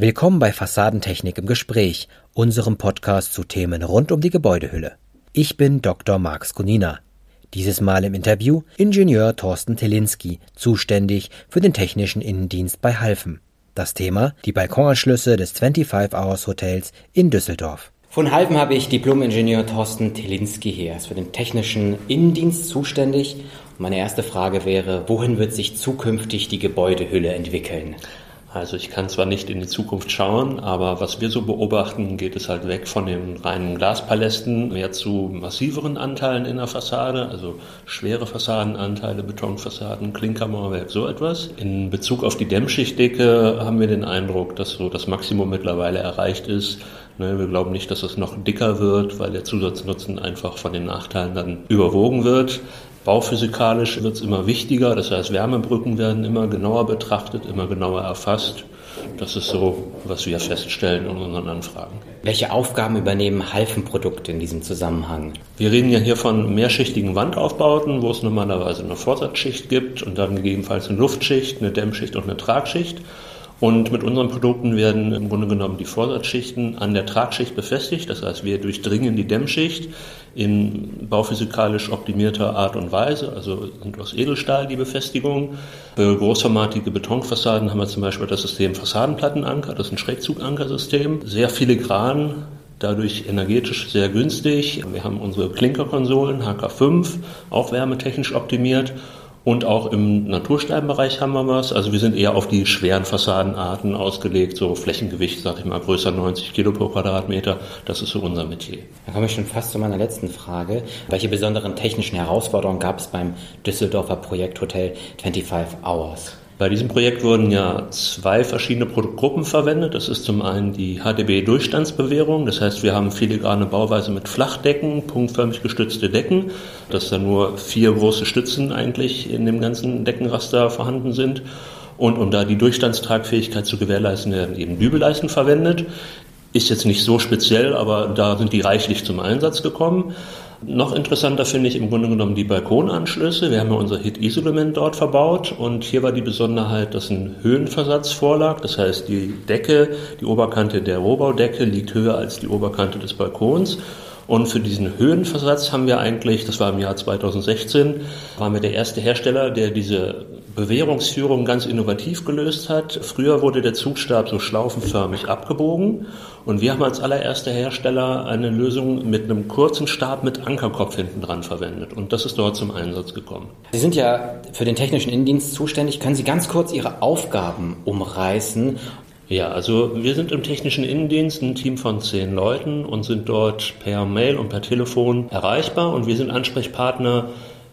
Willkommen bei Fassadentechnik im Gespräch, unserem Podcast zu Themen rund um die Gebäudehülle. Ich bin Dr. Marx Kunina. Dieses Mal im Interview Ingenieur Thorsten Telinski, zuständig für den technischen Innendienst bei Halfen. Das Thema die Balkonanschlüsse des 25 Hours Hotels in Düsseldorf. Von Halfen habe ich Diplom-Ingenieur Thorsten Telinski hier. Er ist für den technischen Innendienst zuständig. Meine erste Frage wäre, wohin wird sich zukünftig die Gebäudehülle entwickeln? Also ich kann zwar nicht in die Zukunft schauen, aber was wir so beobachten, geht es halt weg von den reinen Glaspalästen mehr zu massiveren Anteilen in der Fassade, also schwere Fassadenanteile, Betonfassaden, Klinkermauerwerk, so etwas. In Bezug auf die Dämmschichtdecke haben wir den Eindruck, dass so das Maximum mittlerweile erreicht ist. Ne, wir glauben nicht, dass es noch dicker wird, weil der Zusatznutzen einfach von den Nachteilen dann überwogen wird. Bauphysikalisch wird es immer wichtiger, das heißt Wärmebrücken werden immer genauer betrachtet, immer genauer erfasst. Das ist so, was wir feststellen in unseren Anfragen. Welche Aufgaben übernehmen Halfenprodukte in diesem Zusammenhang? Wir reden ja hier von mehrschichtigen Wandaufbauten, wo es normalerweise eine Vorsatzschicht gibt und dann gegebenenfalls eine Luftschicht, eine Dämmschicht und eine Tragschicht. Und mit unseren Produkten werden im Grunde genommen die Vorsatzschichten an der Tragschicht befestigt. Das heißt, wir durchdringen die Dämmschicht in bauphysikalisch optimierter Art und Weise. Also sind aus Edelstahl die Befestigung. Für großformatige Betonfassaden haben wir zum Beispiel das System Fassadenplattenanker. Das ist ein Schrägzugankersystem. Sehr filigran, dadurch energetisch sehr günstig. Wir haben unsere Klinkerkonsolen HK5, auch wärmetechnisch optimiert und auch im Natursteinbereich haben wir was. Also wir sind eher auf die schweren Fassadenarten ausgelegt, so Flächengewicht, sag ich mal, größer 90 Kilo pro Quadratmeter. Das ist so unser Metier. Da komme ich schon fast zu meiner letzten Frage. Welche besonderen technischen Herausforderungen gab es beim Düsseldorfer Projekthotel 25 Hours? Bei diesem Projekt wurden ja zwei verschiedene Produktgruppen verwendet. Das ist zum einen die HDB-Durchstandsbewährung. Das heißt, wir haben filigrane Bauweise mit Flachdecken, punktförmig gestützte Decken, dass da nur vier große Stützen eigentlich in dem ganzen Deckenraster vorhanden sind. Und um da die Durchstandstragfähigkeit zu gewährleisten, werden eben Dübelleisten verwendet. Ist jetzt nicht so speziell, aber da sind die reichlich zum Einsatz gekommen. Noch interessanter finde ich im Grunde genommen die Balkonanschlüsse. Wir haben ja unser Hit-Isolement dort verbaut und hier war die Besonderheit, dass ein Höhenversatz vorlag. Das heißt, die Decke, die Oberkante der Rohbaudecke liegt höher als die Oberkante des Balkons. Und für diesen Höhenversatz haben wir eigentlich, das war im Jahr 2016, waren wir der erste Hersteller, der diese Bewährungsführung ganz innovativ gelöst hat. Früher wurde der Zugstab so schlaufenförmig abgebogen und wir haben als allererster Hersteller eine Lösung mit einem kurzen Stab mit Ankerkopf hinten dran verwendet und das ist dort zum Einsatz gekommen. Sie sind ja für den technischen Innendienst zuständig. Können Sie ganz kurz Ihre Aufgaben umreißen ja, also wir sind im technischen Innendienst ein Team von zehn Leuten und sind dort per Mail und per Telefon erreichbar und wir sind Ansprechpartner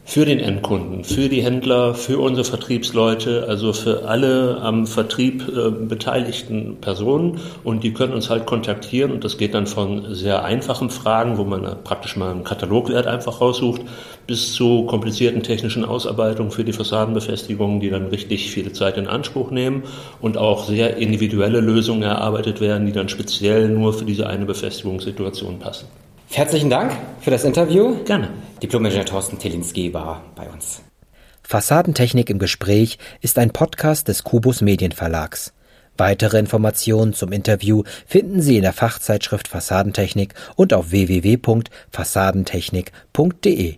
für den Endkunden, für die Händler, für unsere Vertriebsleute, also für alle am Vertrieb äh, beteiligten Personen. Und die können uns halt kontaktieren und das geht dann von sehr einfachen Fragen, wo man praktisch mal einen Katalogwert einfach raussucht, bis zu komplizierten technischen Ausarbeitungen für die Fassadenbefestigungen, die dann richtig viel Zeit in Anspruch nehmen und auch sehr individuelle Lösungen erarbeitet werden, die dann speziell nur für diese eine Befestigungssituation passen. Herzlichen Dank für das Interview. Gerne. Diplom-Ingenieur Thorsten Telinski war bei uns. Fassadentechnik im Gespräch ist ein Podcast des Kubus Medienverlags. Weitere Informationen zum Interview finden Sie in der Fachzeitschrift Fassadentechnik und auf www.fassadentechnik.de.